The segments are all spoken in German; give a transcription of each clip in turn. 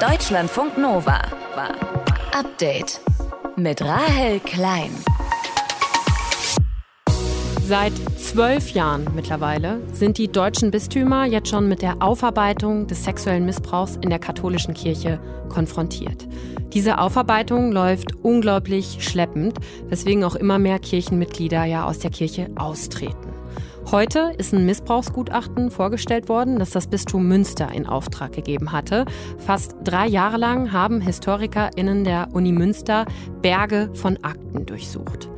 Deutschlandfunk Nova. Update mit Rahel Klein. Seit zwölf Jahren mittlerweile sind die deutschen Bistümer jetzt schon mit der Aufarbeitung des sexuellen Missbrauchs in der katholischen Kirche konfrontiert. Diese Aufarbeitung läuft unglaublich schleppend, weswegen auch immer mehr Kirchenmitglieder ja aus der Kirche austreten. Heute ist ein Missbrauchsgutachten vorgestellt worden, das das Bistum Münster in Auftrag gegeben hatte. Fast drei Jahre lang haben HistorikerInnen der Uni Münster Berge von Akten durchsucht.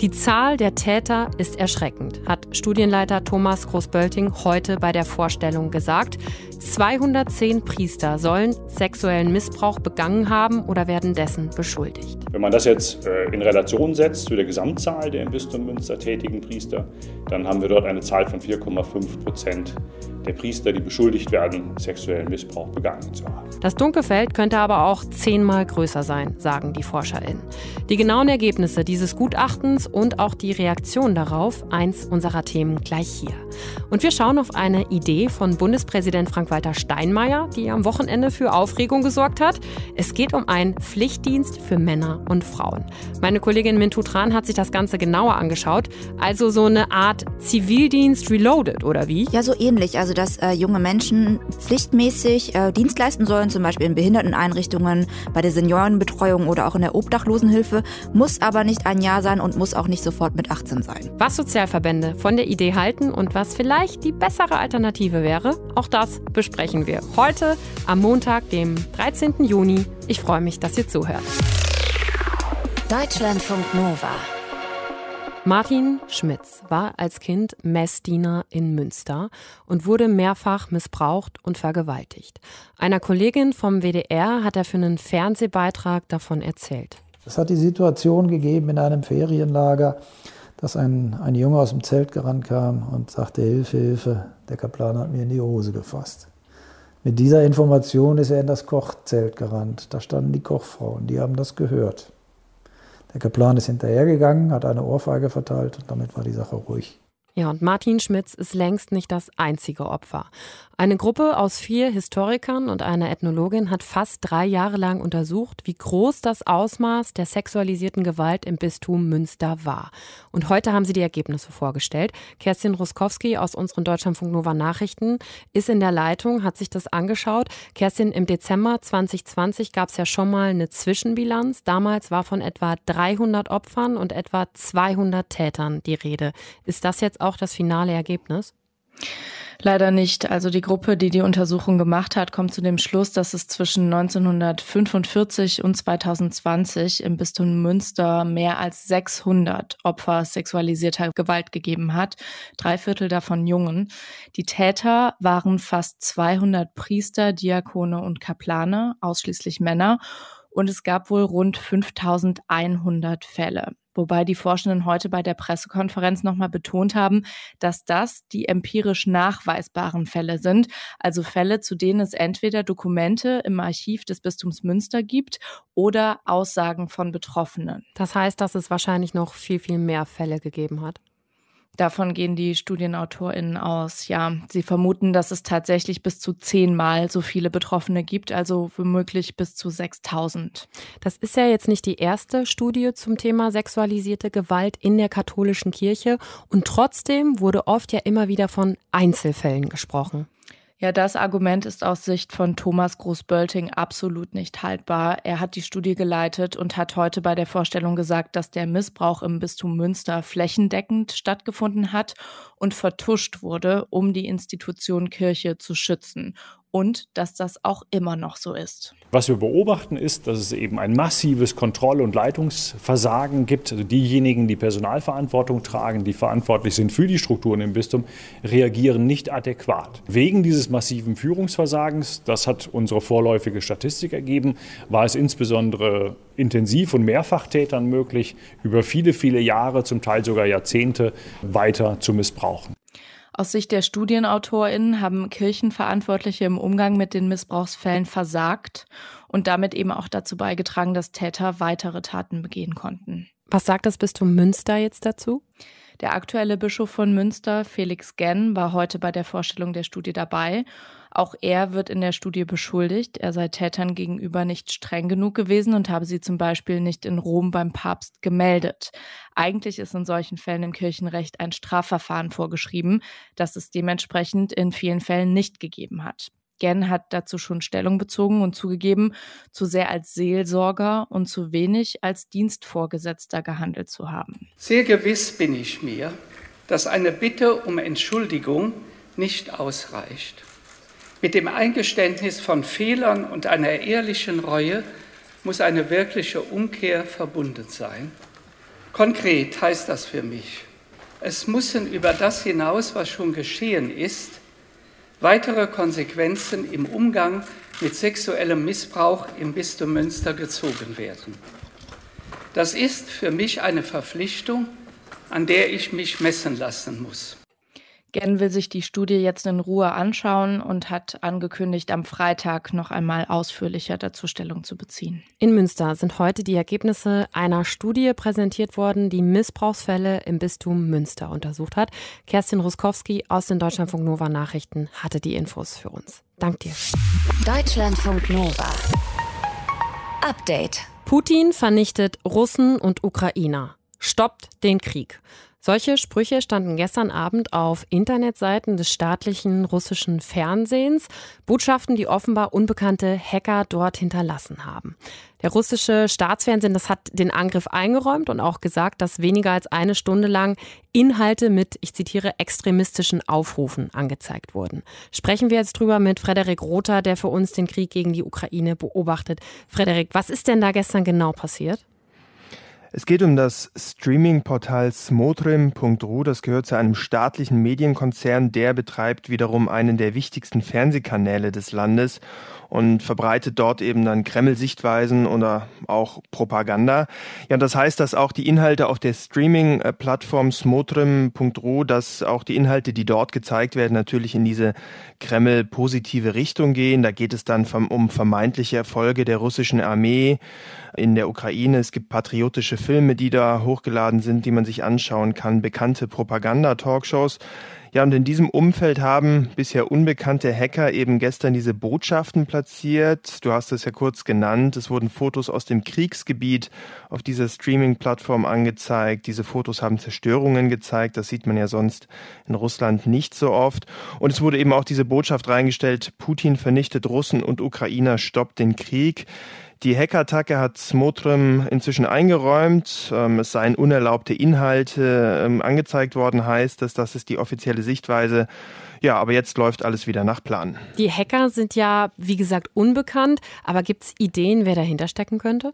Die Zahl der Täter ist erschreckend, hat Studienleiter Thomas Großbölting heute bei der Vorstellung gesagt. 210 Priester sollen sexuellen Missbrauch begangen haben oder werden dessen beschuldigt. Wenn man das jetzt äh, in Relation setzt zu der Gesamtzahl der im Bistum Münster tätigen Priester, dann haben wir dort eine Zahl von 4,5 Prozent der Priester, die beschuldigt werden, sexuellen Missbrauch begangen zu haben. Das Dunkelfeld könnte aber auch zehnmal größer sein, sagen die ForscherInnen. Die genauen Ergebnisse dieses Gutachtens und auch die Reaktion darauf, eins unserer Themen gleich hier. Und wir schauen auf eine Idee von Bundespräsident Frank-Walter Steinmeier, die am Wochenende für Aufregung gesorgt hat. Es geht um einen Pflichtdienst für Männer und Frauen. Meine Kollegin Mintu Tran hat sich das Ganze genauer angeschaut. Also so eine Art Zivildienst reloaded, oder wie? Ja, so ähnlich. Also dass äh, junge Menschen pflichtmäßig äh, Dienst leisten sollen, zum Beispiel in Behinderteneinrichtungen, bei der Seniorenbetreuung oder auch in der Obdachlosenhilfe, muss aber nicht ein Jahr sein und muss auch nicht sofort mit 18 sein. Was Sozialverbände von der Idee halten und was vielleicht die bessere Alternative wäre, auch das besprechen wir heute am Montag, dem 13. Juni. Ich freue mich, dass ihr zuhört. Deutschlandfunk Nova. Martin Schmitz war als Kind Messdiener in Münster und wurde mehrfach missbraucht und vergewaltigt. Einer Kollegin vom WDR hat er für einen Fernsehbeitrag davon erzählt. Es hat die Situation gegeben in einem Ferienlager, dass ein, ein Junge aus dem Zelt gerannt kam und sagte, Hilfe, Hilfe, der Kaplan hat mir in die Hose gefasst. Mit dieser Information ist er in das Kochzelt gerannt. Da standen die Kochfrauen, die haben das gehört. Der Kaplan ist hinterhergegangen, hat eine Ohrfeige verteilt und damit war die Sache ruhig. Ja, und Martin Schmitz ist längst nicht das einzige Opfer. Eine Gruppe aus vier Historikern und einer Ethnologin hat fast drei Jahre lang untersucht, wie groß das Ausmaß der sexualisierten Gewalt im Bistum Münster war. Und heute haben sie die Ergebnisse vorgestellt. Kerstin Ruskowski aus unseren Deutschlandfunk Nova Nachrichten ist in der Leitung, hat sich das angeschaut. Kerstin, im Dezember 2020 gab es ja schon mal eine Zwischenbilanz. Damals war von etwa 300 Opfern und etwa 200 Tätern die Rede. Ist das jetzt auch das finale Ergebnis? Leider nicht. Also die Gruppe, die die Untersuchung gemacht hat, kommt zu dem Schluss, dass es zwischen 1945 und 2020 im Bistum Münster mehr als 600 Opfer sexualisierter Gewalt gegeben hat. Drei Viertel davon Jungen. Die Täter waren fast 200 Priester, Diakone und Kaplane, ausschließlich Männer. Und es gab wohl rund 5100 Fälle. Wobei die Forschenden heute bei der Pressekonferenz nochmal betont haben, dass das die empirisch nachweisbaren Fälle sind, also Fälle, zu denen es entweder Dokumente im Archiv des Bistums Münster gibt oder Aussagen von Betroffenen. Das heißt, dass es wahrscheinlich noch viel, viel mehr Fälle gegeben hat. Davon gehen die StudienautorInnen aus. Ja, sie vermuten, dass es tatsächlich bis zu zehnmal so viele Betroffene gibt, also womöglich bis zu 6000. Das ist ja jetzt nicht die erste Studie zum Thema sexualisierte Gewalt in der katholischen Kirche und trotzdem wurde oft ja immer wieder von Einzelfällen gesprochen. Ja, das Argument ist aus Sicht von Thomas Großbölting absolut nicht haltbar. Er hat die Studie geleitet und hat heute bei der Vorstellung gesagt, dass der Missbrauch im Bistum Münster flächendeckend stattgefunden hat und vertuscht wurde, um die Institution Kirche zu schützen und dass das auch immer noch so ist. Was wir beobachten ist, dass es eben ein massives Kontroll- und Leitungsversagen gibt. Also diejenigen, die Personalverantwortung tragen, die verantwortlich sind für die Strukturen im Bistum, reagieren nicht adäquat. Wegen dieses massiven Führungsversagens, das hat unsere vorläufige Statistik ergeben, war es insbesondere Intensiv- und Mehrfachtätern möglich, über viele, viele Jahre, zum Teil sogar Jahrzehnte weiter zu missbrauchen. Aus Sicht der StudienautorInnen haben Kirchenverantwortliche im Umgang mit den Missbrauchsfällen versagt und damit eben auch dazu beigetragen, dass Täter weitere Taten begehen konnten. Was sagt das Bistum Münster jetzt dazu? Der aktuelle Bischof von Münster, Felix Genn, war heute bei der Vorstellung der Studie dabei Auch er wird in der Studie beschuldigt, er sei Tätern gegenüber nicht streng genug gewesen und habe sie zum Beispiel nicht in Rom beim Papst gemeldet. Eigentlich ist in solchen Fällen im Kirchenrecht ein Strafverfahren vorgeschrieben, das es dementsprechend in vielen Fällen nicht gegeben hat. Gen hat dazu schon Stellung bezogen und zugegeben, zu sehr als Seelsorger und zu wenig als Dienstvorgesetzter gehandelt zu haben. Sehr gewiss bin ich mir, dass eine Bitte um Entschuldigung nicht ausreicht. Mit dem Eingeständnis von Fehlern und einer ehrlichen Reue muss eine wirkliche Umkehr verbunden sein. Konkret heißt das für mich, es müssen über das hinaus, was schon geschehen ist, weitere Konsequenzen im Umgang mit sexuellem Missbrauch im Bistum Münster gezogen werden. Das ist für mich eine Verpflichtung, an der ich mich messen lassen muss. Gen will sich die Studie jetzt in Ruhe anschauen und hat angekündigt, am Freitag noch einmal ausführlicher dazu Stellung zu beziehen. In Münster sind heute die Ergebnisse einer Studie präsentiert worden, die Missbrauchsfälle im Bistum Münster untersucht hat. Kerstin Ruskowski aus den Deutschlandfunk Nova Nachrichten hatte die Infos für uns. Dank dir. Deutschlandfunk Nova. Update. Putin vernichtet Russen und Ukrainer. Stoppt den Krieg. Solche Sprüche standen gestern Abend auf Internetseiten des staatlichen russischen Fernsehens, Botschaften, die offenbar unbekannte Hacker dort hinterlassen haben. Der russische Staatsfernsehen, das hat den Angriff eingeräumt und auch gesagt, dass weniger als eine Stunde lang Inhalte mit, ich zitiere, extremistischen Aufrufen angezeigt wurden. Sprechen wir jetzt drüber mit Frederik Rother, der für uns den Krieg gegen die Ukraine beobachtet. Frederik, was ist denn da gestern genau passiert? Es geht um das Streaming-Portal smotrim.ru. Das gehört zu einem staatlichen Medienkonzern. Der betreibt wiederum einen der wichtigsten Fernsehkanäle des Landes und verbreitet dort eben dann Kreml-Sichtweisen oder auch Propaganda. Ja, das heißt, dass auch die Inhalte auf der Streaming-Plattform smotrim.ru, dass auch die Inhalte, die dort gezeigt werden, natürlich in diese Kreml-positive Richtung gehen. Da geht es dann um vermeintliche Erfolge der russischen Armee in der Ukraine. Es gibt patriotische Filme, die da hochgeladen sind, die man sich anschauen kann, bekannte Propaganda-Talkshows. Ja, und in diesem Umfeld haben bisher unbekannte Hacker eben gestern diese Botschaften platziert. Du hast es ja kurz genannt. Es wurden Fotos aus dem Kriegsgebiet auf dieser Streaming-Plattform angezeigt. Diese Fotos haben Zerstörungen gezeigt. Das sieht man ja sonst in Russland nicht so oft. Und es wurde eben auch diese Botschaft reingestellt, Putin vernichtet Russen und Ukrainer, stoppt den Krieg. Die Hackattacke hat Smotrim inzwischen eingeräumt. Ähm, es seien unerlaubte Inhalte ähm, angezeigt worden, heißt es. Das ist die offizielle Sichtweise. Ja, aber jetzt läuft alles wieder nach Plan. Die Hacker sind ja, wie gesagt, unbekannt. Aber gibt es Ideen, wer dahinter stecken könnte?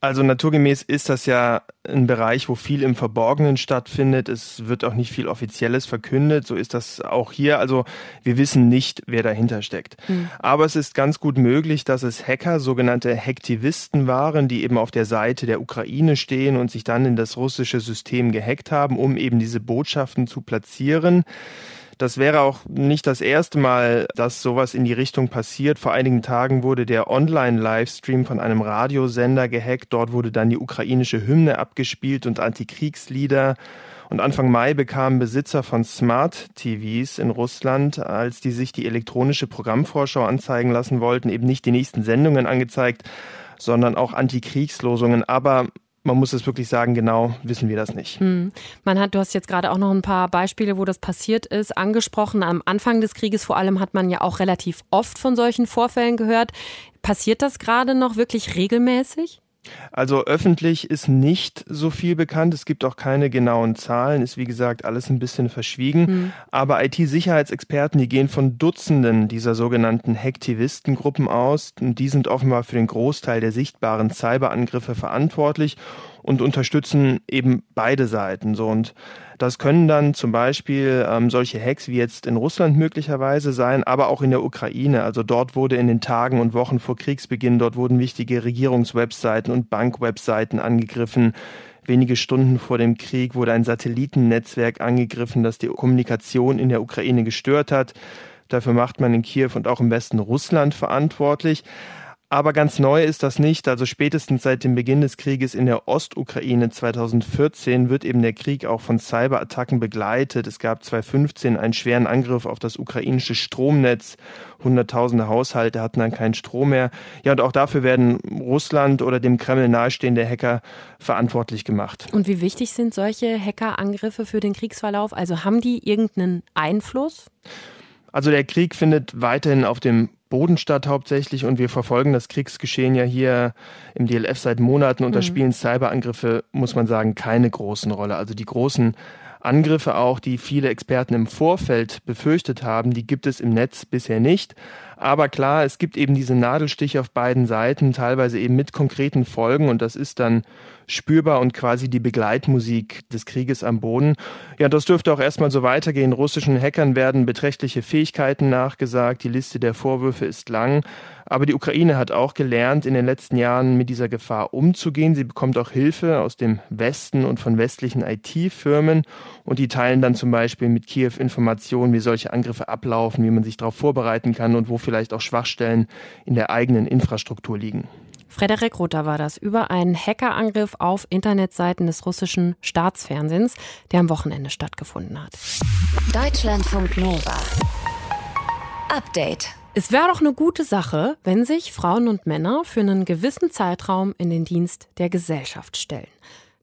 Also naturgemäß ist das ja ein Bereich, wo viel im Verborgenen stattfindet. Es wird auch nicht viel Offizielles verkündet. So ist das auch hier. Also wir wissen nicht, wer dahinter steckt. Mhm. Aber es ist ganz gut möglich, dass es Hacker, sogenannte Hacktivisten waren, die eben auf der Seite der Ukraine stehen und sich dann in das russische System gehackt haben, um eben diese Botschaften zu platzieren. Das wäre auch nicht das erste Mal, dass sowas in die Richtung passiert. Vor einigen Tagen wurde der Online-Livestream von einem Radiosender gehackt. Dort wurde dann die ukrainische Hymne abgespielt und Antikriegslieder. Und Anfang Mai bekamen Besitzer von Smart TVs in Russland, als die sich die elektronische Programmvorschau anzeigen lassen wollten, eben nicht die nächsten Sendungen angezeigt, sondern auch Antikriegslosungen. Aber man muss es wirklich sagen, genau wissen wir das nicht. Hm. Man hat, du hast jetzt gerade auch noch ein paar Beispiele, wo das passiert ist, angesprochen. Am Anfang des Krieges vor allem hat man ja auch relativ oft von solchen Vorfällen gehört. Passiert das gerade noch wirklich regelmäßig? Also öffentlich ist nicht so viel bekannt. Es gibt auch keine genauen Zahlen. Ist wie gesagt alles ein bisschen verschwiegen. Hm. Aber IT-Sicherheitsexperten, die gehen von Dutzenden dieser sogenannten Hacktivistengruppen aus. Und die sind offenbar für den Großteil der sichtbaren Cyberangriffe verantwortlich und unterstützen eben beide Seiten. So und das können dann zum Beispiel ähm, solche Hacks wie jetzt in Russland möglicherweise sein, aber auch in der Ukraine. Also dort wurde in den Tagen und Wochen vor Kriegsbeginn, dort wurden wichtige Regierungswebseiten und Bankwebseiten angegriffen. Wenige Stunden vor dem Krieg wurde ein Satellitennetzwerk angegriffen, das die Kommunikation in der Ukraine gestört hat. Dafür macht man in Kiew und auch im Westen Russland verantwortlich. Aber ganz neu ist das nicht. Also spätestens seit dem Beginn des Krieges in der Ostukraine 2014 wird eben der Krieg auch von Cyberattacken begleitet. Es gab 2015 einen schweren Angriff auf das ukrainische Stromnetz. Hunderttausende Haushalte hatten dann keinen Strom mehr. Ja, und auch dafür werden Russland oder dem Kreml nahestehende Hacker verantwortlich gemacht. Und wie wichtig sind solche Hackerangriffe für den Kriegsverlauf? Also haben die irgendeinen Einfluss? Also der Krieg findet weiterhin auf dem Bodenstadt hauptsächlich und wir verfolgen das Kriegsgeschehen ja hier im DLF seit Monaten und da mhm. spielen Cyberangriffe, muss man sagen, keine großen Rolle. Also die großen Angriffe auch, die viele Experten im Vorfeld befürchtet haben, die gibt es im Netz bisher nicht. Aber klar, es gibt eben diese Nadelstiche auf beiden Seiten, teilweise eben mit konkreten Folgen und das ist dann spürbar und quasi die Begleitmusik des Krieges am Boden. Ja, das dürfte auch erstmal so weitergehen. Russischen Hackern werden beträchtliche Fähigkeiten nachgesagt. Die Liste der Vorwürfe ist lang. Aber die Ukraine hat auch gelernt, in den letzten Jahren mit dieser Gefahr umzugehen. Sie bekommt auch Hilfe aus dem Westen und von westlichen IT-Firmen. Und die teilen dann zum Beispiel mit Kiew Informationen, wie solche Angriffe ablaufen, wie man sich darauf vorbereiten kann und wo vielleicht auch Schwachstellen in der eigenen Infrastruktur liegen. Frederik Rother war das über einen Hackerangriff auf Internetseiten des russischen Staatsfernsehens, der am Wochenende stattgefunden hat. Deutschlandfunk Nova. Update. Es wäre doch eine gute Sache, wenn sich Frauen und Männer für einen gewissen Zeitraum in den Dienst der Gesellschaft stellen.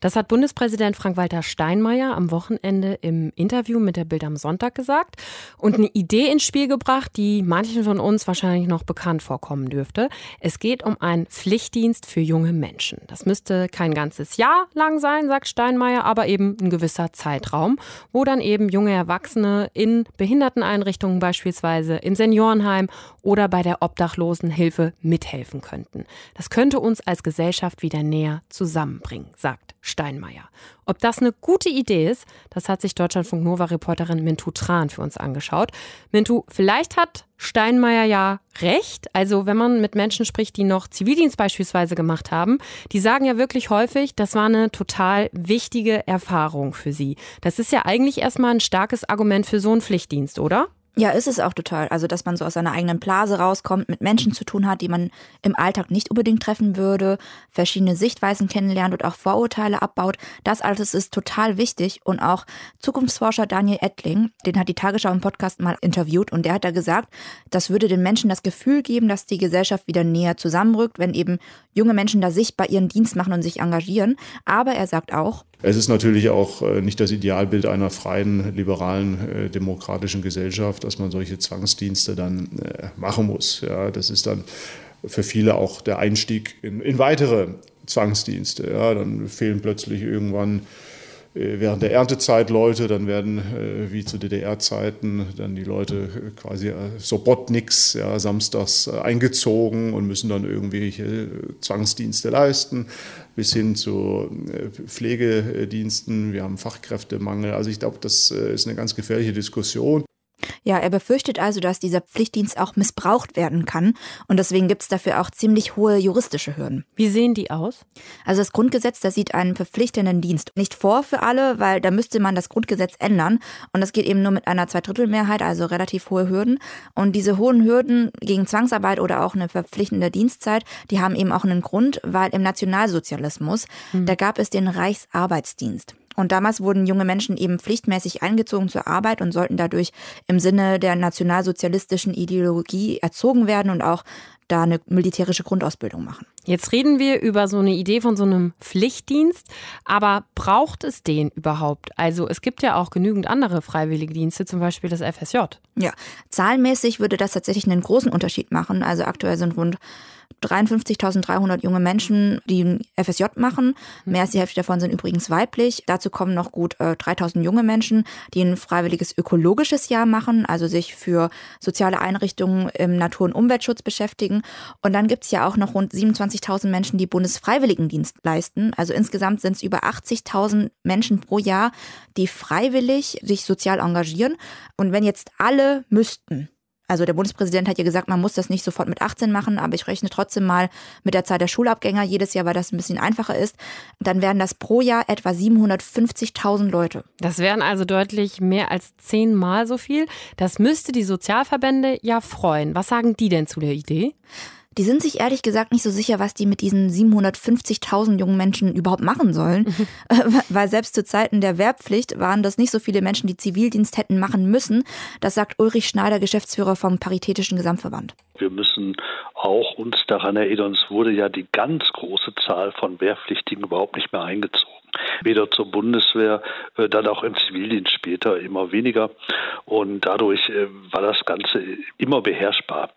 Das hat Bundespräsident Frank-Walter Steinmeier am Wochenende im Interview mit der Bild am Sonntag gesagt und eine Idee ins Spiel gebracht, die manchen von uns wahrscheinlich noch bekannt vorkommen dürfte. Es geht um einen Pflichtdienst für junge Menschen. Das müsste kein ganzes Jahr lang sein, sagt Steinmeier, aber eben ein gewisser Zeitraum, wo dann eben junge Erwachsene in Behinderteneinrichtungen beispielsweise, im Seniorenheim oder bei der Obdachlosenhilfe mithelfen könnten. Das könnte uns als Gesellschaft wieder näher zusammenbringen, sagt Steinmeier. Ob das eine gute Idee ist, das hat sich Deutschlandfunk Nova-Reporterin Mintu Tran für uns angeschaut. Mintu, vielleicht hat Steinmeier ja recht. Also wenn man mit Menschen spricht, die noch Zivildienst beispielsweise gemacht haben, die sagen ja wirklich häufig, das war eine total wichtige Erfahrung für sie. Das ist ja eigentlich erstmal ein starkes Argument für so einen Pflichtdienst, oder? Ja, ist es auch total. Also, dass man so aus seiner eigenen Blase rauskommt, mit Menschen zu tun hat, die man im Alltag nicht unbedingt treffen würde, verschiedene Sichtweisen kennenlernt und auch Vorurteile abbaut. Das alles ist total wichtig. Und auch Zukunftsforscher Daniel Ettling, den hat die Tagesschau im Podcast mal interviewt und der hat da gesagt, das würde den Menschen das Gefühl geben, dass die Gesellschaft wieder näher zusammenrückt, wenn eben junge Menschen da sichtbar ihren Dienst machen und sich engagieren. Aber er sagt auch, es ist natürlich auch äh, nicht das Idealbild einer freien, liberalen, äh, demokratischen Gesellschaft, dass man solche Zwangsdienste dann äh, machen muss. Ja, das ist dann für viele auch der Einstieg in, in weitere Zwangsdienste. Ja, dann fehlen plötzlich irgendwann äh, während der Erntezeit Leute, dann werden wie zu DDR-Zeiten dann die Leute quasi Sobotniks ja, samstags eingezogen und müssen dann irgendwelche Zwangsdienste leisten, bis hin zu äh, Pflegediensten. Wir haben Fachkräftemangel. Also ich glaube, das ist eine ganz gefährliche Diskussion. Ja, er befürchtet also, dass dieser Pflichtdienst auch missbraucht werden kann und deswegen gibt es dafür auch ziemlich hohe juristische Hürden. Wie sehen die aus? Also das Grundgesetz, das sieht einen verpflichtenden Dienst nicht vor für alle, weil da müsste man das Grundgesetz ändern und das geht eben nur mit einer Zweidrittelmehrheit, also relativ hohe Hürden. Und diese hohen Hürden gegen Zwangsarbeit oder auch eine verpflichtende Dienstzeit, die haben eben auch einen Grund, weil im Nationalsozialismus, mhm. da gab es den Reichsarbeitsdienst. Und damals wurden junge Menschen eben pflichtmäßig eingezogen zur Arbeit und sollten dadurch im Sinne der nationalsozialistischen Ideologie erzogen werden und auch da eine militärische Grundausbildung machen. Jetzt reden wir über so eine Idee von so einem Pflichtdienst, aber braucht es den überhaupt? Also es gibt ja auch genügend andere freiwillige Dienste, zum Beispiel das FSJ. Ja, zahlenmäßig würde das tatsächlich einen großen Unterschied machen. Also aktuell sind rund 53.300 junge Menschen, die ein FSJ machen. Mehr als die Hälfte davon sind übrigens weiblich. Dazu kommen noch gut äh, 3.000 junge Menschen, die ein freiwilliges ökologisches Jahr machen, also sich für soziale Einrichtungen im Natur- und Umweltschutz beschäftigen. Und dann gibt es ja auch noch rund 27.000 Menschen, die Bundesfreiwilligendienst leisten. Also insgesamt sind es über 80.000 Menschen pro Jahr, die freiwillig sich sozial engagieren. Und wenn jetzt alle müssten, also der Bundespräsident hat ja gesagt, man muss das nicht sofort mit 18 machen, aber ich rechne trotzdem mal mit der Zahl der Schulabgänger jedes Jahr, weil das ein bisschen einfacher ist. Dann wären das pro Jahr etwa 750.000 Leute. Das wären also deutlich mehr als zehnmal so viel. Das müsste die Sozialverbände ja freuen. Was sagen die denn zu der Idee? Die sind sich ehrlich gesagt nicht so sicher, was die mit diesen 750.000 jungen Menschen überhaupt machen sollen. Äh, weil selbst zu Zeiten der Wehrpflicht waren das nicht so viele Menschen, die Zivildienst hätten machen müssen. Das sagt Ulrich Schneider, Geschäftsführer vom Paritätischen Gesamtverband. Wir müssen auch uns daran erinnern, es wurde ja die ganz große Zahl von Wehrpflichtigen überhaupt nicht mehr eingezogen weder zur Bundeswehr, äh, dann auch im Zivildienst später immer weniger. Und dadurch äh, war das Ganze immer beherrschbar.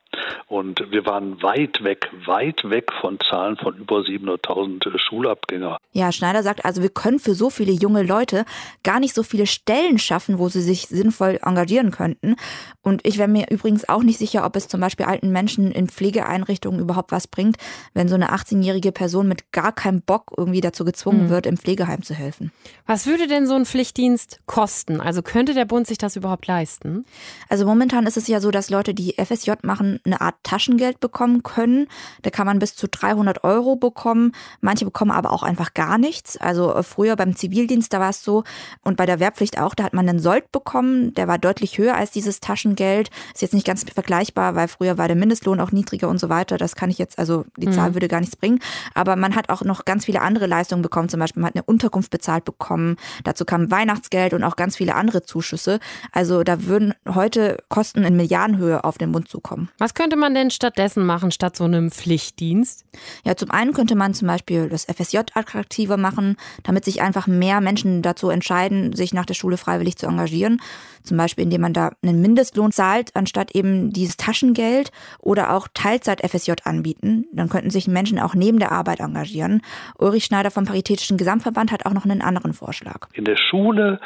Und wir waren weit weg, weit weg von Zahlen von über 700.000 äh, Schulabgänger. Ja, Schneider sagt also, wir können für so viele junge Leute gar nicht so viele Stellen schaffen, wo sie sich sinnvoll engagieren könnten. Und ich wäre mir übrigens auch nicht sicher, ob es zum Beispiel alten Menschen in Pflegeeinrichtungen überhaupt was bringt, wenn so eine 18-jährige Person mit gar keinem Bock irgendwie dazu gezwungen mhm. wird, im Pflegeheim zu helfen. Was würde denn so ein Pflichtdienst kosten? Also könnte der Bund sich das überhaupt leisten? Also momentan ist es ja so, dass Leute, die FSJ machen, eine Art Taschengeld bekommen können. Da kann man bis zu 300 Euro bekommen. Manche bekommen aber auch einfach gar nichts. Also äh, früher beim Zivildienst, da war es so und bei der Wehrpflicht auch, da hat man einen Sold bekommen. Der war deutlich höher als dieses Taschengeld. Ist jetzt nicht ganz vergleichbar, weil früher war der Mindestlohn auch niedriger und so weiter. Das kann ich jetzt, also die Zahl mhm. würde gar nichts bringen. Aber man hat auch noch ganz viele andere Leistungen bekommen. Zum Beispiel man hat eine Unterkunft bezahlt bekommen. Dazu kam Weihnachtsgeld und auch ganz viele andere Zuschüsse. Also da würden heute Kosten in Milliardenhöhe auf den Bund zukommen. Was könnte man denn stattdessen machen, statt so einem Pflichtdienst? Ja, zum einen könnte man zum Beispiel das FSJ attraktiver machen, damit sich einfach mehr Menschen dazu entscheiden, sich nach der Schule freiwillig zu engagieren. Zum Beispiel, indem man da einen Mindestlohn zahlt, anstatt eben dieses Taschengeld oder auch Teilzeit-FSJ anbieten. Dann könnten sich Menschen auch neben der Arbeit engagieren. Ulrich Schneider vom Paritätischen Gesamtverband hat auch noch einen anderen Vorschlag. In der Schule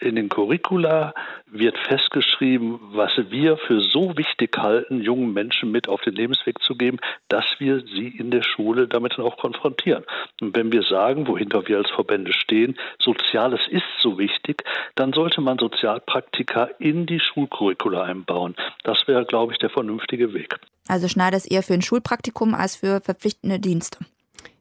in den Curricula wird festgeschrieben, was wir für so wichtig halten, jungen Menschen mit auf den Lebensweg zu geben, dass wir sie in der Schule damit dann auch konfrontieren. Und wenn wir sagen, wohinter wir als Verbände stehen, Soziales ist so wichtig, dann sollte man Sozialpraktika in die Schulcurricula einbauen. Das wäre, glaube ich, der vernünftige Weg. Also Schneider ist eher für ein Schulpraktikum als für verpflichtende Dienste.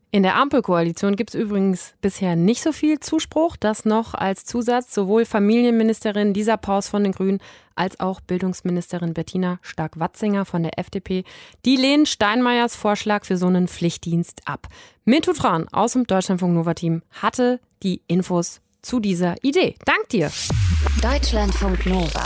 In der Ampelkoalition gibt es übrigens bisher nicht so viel Zuspruch, dass noch als Zusatz sowohl Familienministerin Lisa Paus von den Grünen als auch Bildungsministerin Bettina Stark-Watzinger von der FDP, die lehnen Steinmeiers Vorschlag für so einen Pflichtdienst ab. Tran aus dem Deutschlandfunk Nova Team hatte die Infos zu dieser Idee. Dank dir. Deutschlandfunk Nova.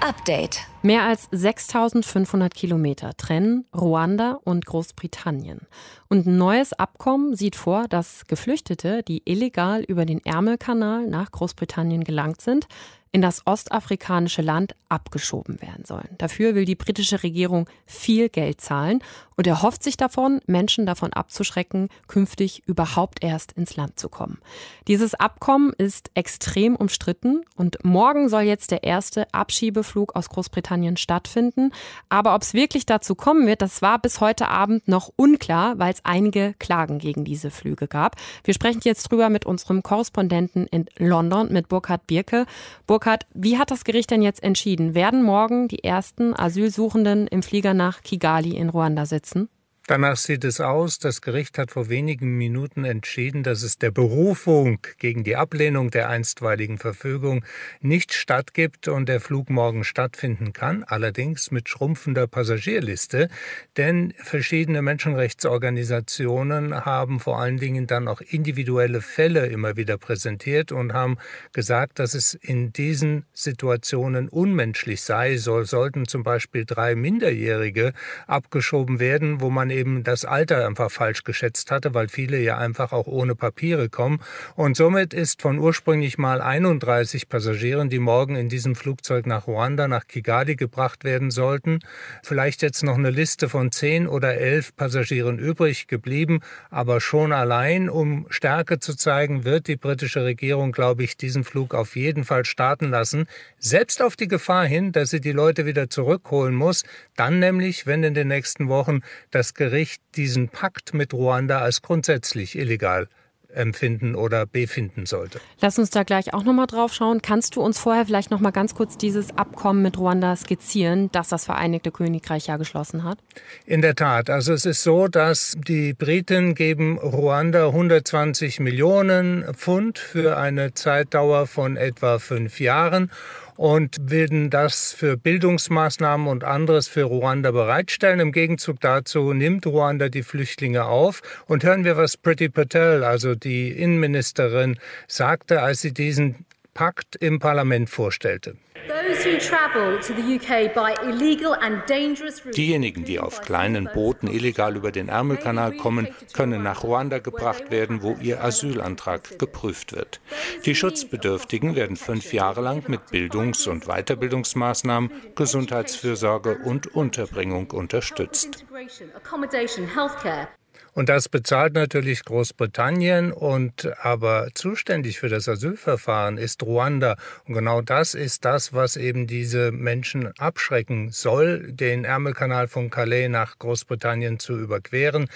Update. Mehr als 6500 Kilometer trennen Ruanda und Großbritannien. Und ein neues Abkommen sieht vor, dass Geflüchtete, die illegal über den Ärmelkanal nach Großbritannien gelangt sind, in das ostafrikanische Land abgeschoben werden sollen. Dafür will die britische Regierung viel Geld zahlen und erhofft sich davon, Menschen davon abzuschrecken, künftig überhaupt erst ins Land zu kommen. Dieses Abkommen ist extrem umstritten und morgen soll jetzt der erste Abschiebeflug aus Großbritannien stattfinden. Aber ob es wirklich dazu kommen wird, das war bis heute Abend noch unklar, weil es einige Klagen gegen diese Flüge gab. Wir sprechen jetzt drüber mit unserem Korrespondenten in London, mit Burkhard Birke. Burkhard, wie hat das Gericht denn jetzt entschieden? Werden morgen die ersten Asylsuchenden im Flieger nach Kigali in Ruanda sitzen? Danach sieht es aus. Das Gericht hat vor wenigen Minuten entschieden, dass es der Berufung gegen die Ablehnung der einstweiligen Verfügung nicht stattgibt und der Flug morgen stattfinden kann, allerdings mit schrumpfender Passagierliste. Denn verschiedene Menschenrechtsorganisationen haben vor allen Dingen dann auch individuelle Fälle immer wieder präsentiert und haben gesagt, dass es in diesen Situationen unmenschlich sei. So sollten zum Beispiel drei Minderjährige abgeschoben werden, wo man eben eben das Alter einfach falsch geschätzt hatte, weil viele ja einfach auch ohne Papiere kommen. Und somit ist von ursprünglich mal 31 Passagieren, die morgen in diesem Flugzeug nach Ruanda, nach Kigali gebracht werden sollten, vielleicht jetzt noch eine Liste von 10 oder 11 Passagieren übrig geblieben. Aber schon allein, um Stärke zu zeigen, wird die britische Regierung, glaube ich, diesen Flug auf jeden Fall starten lassen. Selbst auf die Gefahr hin, dass sie die Leute wieder zurückholen muss. Dann nämlich, wenn in den nächsten Wochen das Gericht diesen Pakt mit Ruanda als grundsätzlich illegal empfinden oder befinden sollte. Lass uns da gleich auch nochmal drauf schauen. Kannst du uns vorher vielleicht nochmal ganz kurz dieses Abkommen mit Ruanda skizzieren, das das Vereinigte Königreich ja geschlossen hat? In der Tat. Also es ist so, dass die Briten geben Ruanda 120 Millionen Pfund für eine Zeitdauer von etwa fünf Jahren und werden das für Bildungsmaßnahmen und anderes für Ruanda bereitstellen. Im Gegenzug dazu nimmt Ruanda die Flüchtlinge auf. Und hören wir, was Pretty Patel, also die Innenministerin, sagte, als sie diesen Pakt im Parlament vorstellte. Diejenigen, die auf kleinen Booten illegal über den Ärmelkanal kommen, können nach Ruanda gebracht werden, wo ihr Asylantrag geprüft wird. Die Schutzbedürftigen werden fünf Jahre lang mit Bildungs- und Weiterbildungsmaßnahmen, Gesundheitsfürsorge und Unterbringung unterstützt. Und das bezahlt natürlich Großbritannien und aber zuständig für das Asylverfahren ist Ruanda. Und genau das ist das, was eben diese Menschen abschrecken soll, den Ärmelkanal von Calais nach Großbritannien zu überqueren.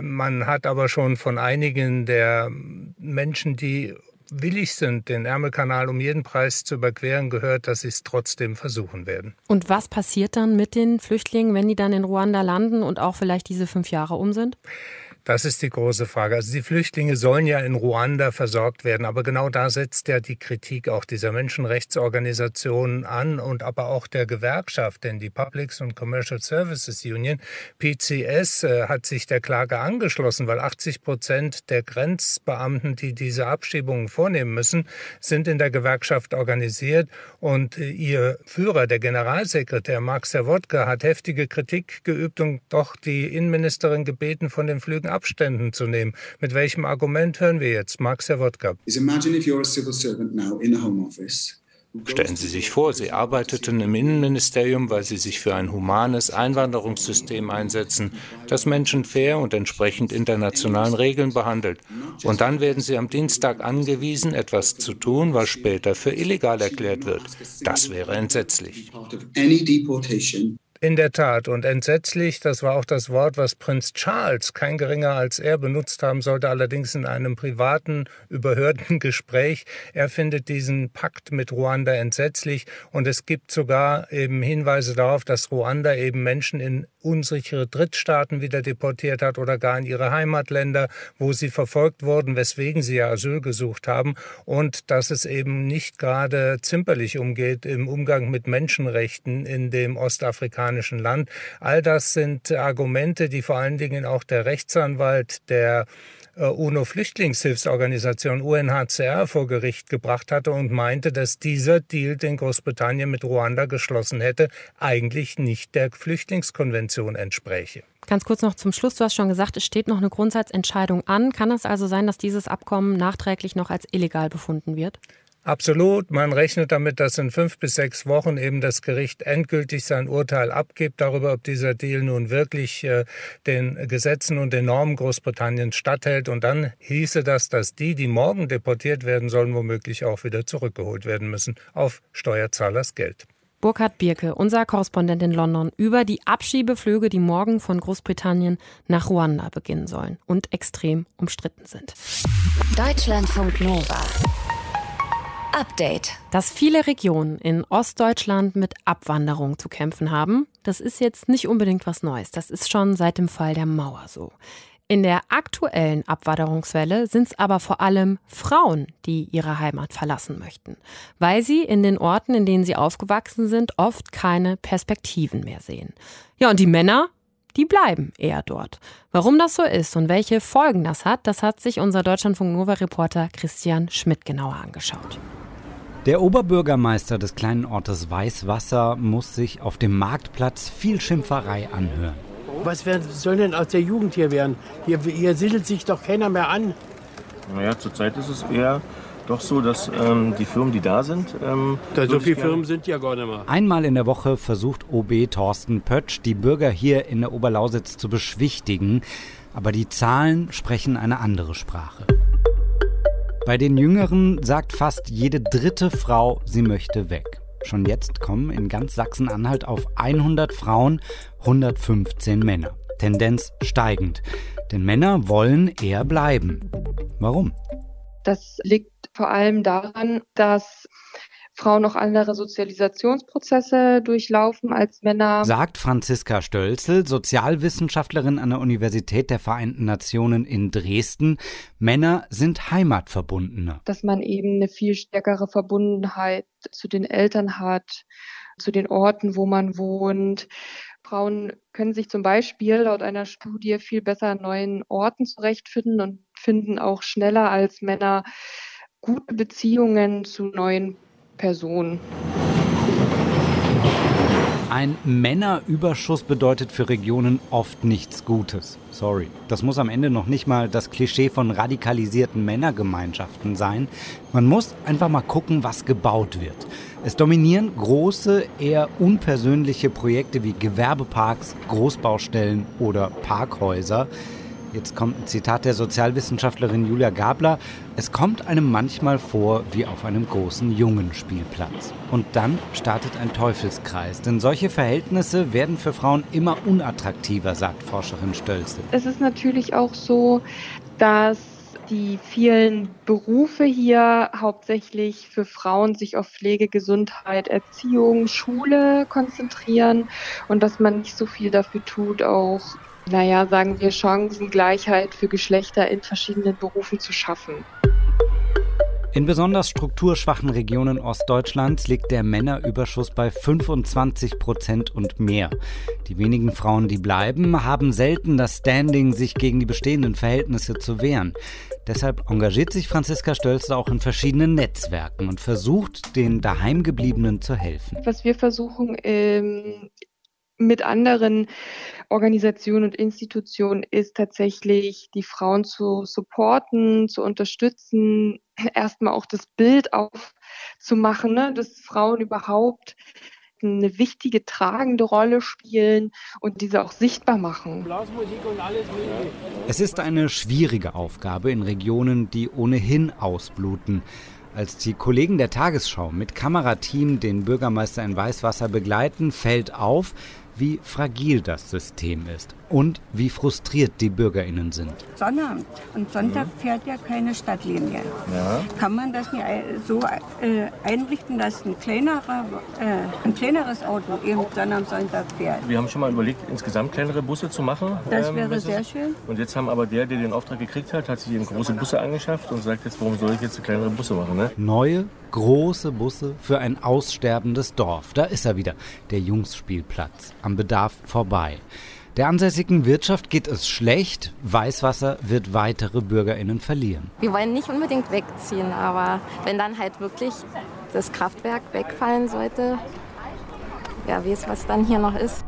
Man hat aber schon von einigen der Menschen, die willig sind, den Ärmelkanal um jeden Preis zu überqueren, gehört, dass sie es trotzdem versuchen werden. Und was passiert dann mit den Flüchtlingen, wenn die dann in Ruanda landen und auch vielleicht diese fünf Jahre um sind? Das ist die große Frage. Also die Flüchtlinge sollen ja in Ruanda versorgt werden, aber genau da setzt ja die Kritik auch dieser Menschenrechtsorganisationen an und aber auch der Gewerkschaft, denn die Publics and Commercial Services Union, PCS, äh, hat sich der Klage angeschlossen, weil 80 Prozent der Grenzbeamten, die diese Abschiebungen vornehmen müssen, sind in der Gewerkschaft organisiert und äh, ihr Führer, der Generalsekretär Mark Serwotka, hat heftige Kritik geübt und doch die Innenministerin gebeten, von den Flügen Abständen zu nehmen. Mit welchem Argument hören wir jetzt? Mark Serwotka. Stellen Sie sich vor, Sie arbeiteten im Innenministerium, weil Sie sich für ein humanes Einwanderungssystem einsetzen, das Menschen fair und entsprechend internationalen Regeln behandelt. Und dann werden Sie am Dienstag angewiesen, etwas zu tun, was später für illegal erklärt wird. Das wäre entsetzlich. In der Tat. Und entsetzlich, das war auch das Wort, was Prinz Charles, kein geringer als er, benutzt haben sollte, allerdings in einem privaten, überhörten Gespräch. Er findet diesen Pakt mit Ruanda entsetzlich. Und es gibt sogar eben Hinweise darauf, dass Ruanda eben Menschen in unsichere Drittstaaten wieder deportiert hat oder gar in ihre Heimatländer, wo sie verfolgt wurden, weswegen sie ja Asyl gesucht haben. Und dass es eben nicht gerade zimperlich umgeht im Umgang mit Menschenrechten in dem ostafrikanischen afrikanischen Land. All das sind Argumente, die vor allen Dingen auch der Rechtsanwalt der UNO-Flüchtlingshilfsorganisation UNHCR vor Gericht gebracht hatte und meinte, dass dieser Deal, den Großbritannien mit Ruanda geschlossen hätte, eigentlich nicht der Flüchtlingskonvention entspräche. Ganz kurz noch zum Schluss. Du hast schon gesagt, es steht noch eine Grundsatzentscheidung an. Kann es also sein, dass dieses Abkommen nachträglich noch als illegal befunden wird? Absolut. Man rechnet damit, dass in fünf bis sechs Wochen eben das Gericht endgültig sein Urteil abgibt darüber, ob dieser Deal nun wirklich äh, den Gesetzen und den Normen Großbritanniens statthält. Und dann hieße das, dass die, die morgen deportiert werden sollen, womöglich auch wieder zurückgeholt werden müssen auf Steuerzahlers Geld. Burkhard Birke, unser Korrespondent in London, über die Abschiebeflüge, die morgen von Großbritannien nach Ruanda beginnen sollen und extrem umstritten sind. Deutschlandfunk Nova. Update. Dass viele Regionen in Ostdeutschland mit Abwanderung zu kämpfen haben, das ist jetzt nicht unbedingt was Neues. Das ist schon seit dem Fall der Mauer so. In der aktuellen Abwanderungswelle sind es aber vor allem Frauen, die ihre Heimat verlassen möchten, weil sie in den Orten, in denen sie aufgewachsen sind, oft keine Perspektiven mehr sehen. Ja, und die Männer, die bleiben eher dort. Warum das so ist und welche Folgen das hat, das hat sich unser Deutschlandfunk Nova Reporter Christian Schmidt genauer angeschaut. Der Oberbürgermeister des kleinen Ortes Weißwasser muss sich auf dem Marktplatz viel Schimpferei anhören. Was soll denn aus der Jugend hier werden? Hier, hier siedelt sich doch keiner mehr an. Naja, zurzeit ist es eher doch so, dass ähm, die Firmen, die da sind. Ähm, da so viele Firmen sind ja gar nicht mehr. Einmal in der Woche versucht OB Thorsten Pötsch, die Bürger hier in der Oberlausitz zu beschwichtigen. Aber die Zahlen sprechen eine andere Sprache. Bei den Jüngeren sagt fast jede dritte Frau, sie möchte weg. Schon jetzt kommen in ganz Sachsen-Anhalt auf 100 Frauen 115 Männer. Tendenz steigend. Denn Männer wollen eher bleiben. Warum? Das liegt vor allem daran, dass Frauen auch andere Sozialisationsprozesse durchlaufen als Männer. Sagt Franziska Stölzel, Sozialwissenschaftlerin an der Universität der Vereinten Nationen in Dresden. Männer sind heimatverbundener. Dass man eben eine viel stärkere Verbundenheit zu den Eltern hat, zu den Orten, wo man wohnt. Frauen können sich zum Beispiel laut einer Studie viel besser an neuen Orten zurechtfinden und finden auch schneller als Männer gute Beziehungen zu neuen Personen. Ein Männerüberschuss bedeutet für Regionen oft nichts Gutes. Sorry. Das muss am Ende noch nicht mal das Klischee von radikalisierten Männergemeinschaften sein. Man muss einfach mal gucken, was gebaut wird. Es dominieren große, eher unpersönliche Projekte wie Gewerbeparks, Großbaustellen oder Parkhäuser. Jetzt kommt ein Zitat der Sozialwissenschaftlerin Julia Gabler. Es kommt einem manchmal vor wie auf einem großen Jungenspielplatz. Und dann startet ein Teufelskreis. Denn solche Verhältnisse werden für Frauen immer unattraktiver, sagt Forscherin Stölze. Es ist natürlich auch so, dass die vielen Berufe hier hauptsächlich für Frauen sich auf Pflege, Gesundheit, Erziehung, Schule konzentrieren und dass man nicht so viel dafür tut, auch naja, sagen wir, Chancengleichheit für Geschlechter in verschiedenen Berufen zu schaffen. In besonders strukturschwachen Regionen Ostdeutschlands liegt der Männerüberschuss bei 25 Prozent und mehr. Die wenigen Frauen, die bleiben, haben selten das Standing, sich gegen die bestehenden Verhältnisse zu wehren. Deshalb engagiert sich Franziska Stölzer auch in verschiedenen Netzwerken und versucht, den Daheimgebliebenen zu helfen. Was wir versuchen, ähm, mit anderen Organisationen und Institutionen ist tatsächlich, die Frauen zu supporten, zu unterstützen, erstmal auch das Bild aufzumachen, ne, dass Frauen überhaupt eine wichtige, tragende Rolle spielen und diese auch sichtbar machen. Es ist eine schwierige Aufgabe in Regionen, die ohnehin ausbluten. Als die Kollegen der Tagesschau mit Kamerateam den Bürgermeister in Weißwasser begleiten, fällt auf, wie fragil das System ist und wie frustriert die BürgerInnen sind. Sonnabend und Sonntag mhm. fährt ja keine Stadtlinie. Ja. Kann man das nicht so äh, einrichten, dass ein, kleinerer, äh, ein kleineres Auto eben Sonnabend, Sonntag fährt? Wir haben schon mal überlegt, insgesamt kleinere Busse zu machen. Das ähm, wäre sehr schön. Und jetzt haben aber der, der den Auftrag gekriegt hat, hat sich eben große Busse angeschafft und sagt jetzt, warum soll ich jetzt kleinere Busse machen? Ne? Neue, große Busse für ein aussterbendes Dorf. Da ist er wieder, der Jungsspielplatz, am Bedarf vorbei. Der ansässigen Wirtschaft geht es schlecht. Weißwasser wird weitere BürgerInnen verlieren. Wir wollen nicht unbedingt wegziehen, aber wenn dann halt wirklich das Kraftwerk wegfallen sollte, wer weiß, was dann hier noch ist.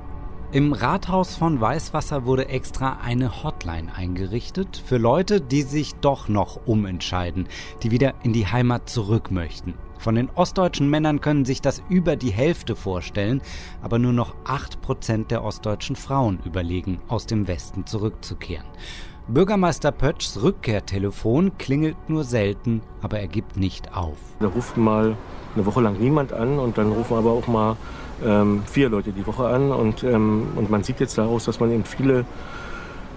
Im Rathaus von Weißwasser wurde extra eine Hotline eingerichtet für Leute, die sich doch noch umentscheiden, die wieder in die Heimat zurück möchten. Von den ostdeutschen Männern können sich das über die Hälfte vorstellen, aber nur noch 8% der ostdeutschen Frauen überlegen, aus dem Westen zurückzukehren. Bürgermeister Pötschs Rückkehrtelefon klingelt nur selten, aber er gibt nicht auf. Da ruft mal eine Woche lang niemand an und dann rufen aber auch mal ähm, vier Leute die Woche an und, ähm, und man sieht jetzt daraus, dass man eben viele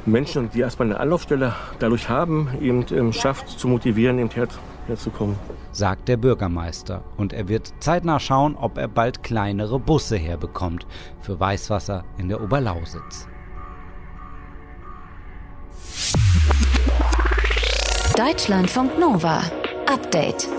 Menschen, die erstmal eine Anlaufstelle dadurch haben, eben ähm, schafft zu motivieren, eben her herzukommen. Sagt der Bürgermeister. Und er wird zeitnah schauen, ob er bald kleinere Busse herbekommt für Weißwasser in der Oberlausitz. Deutschlandfunk Nova. Update.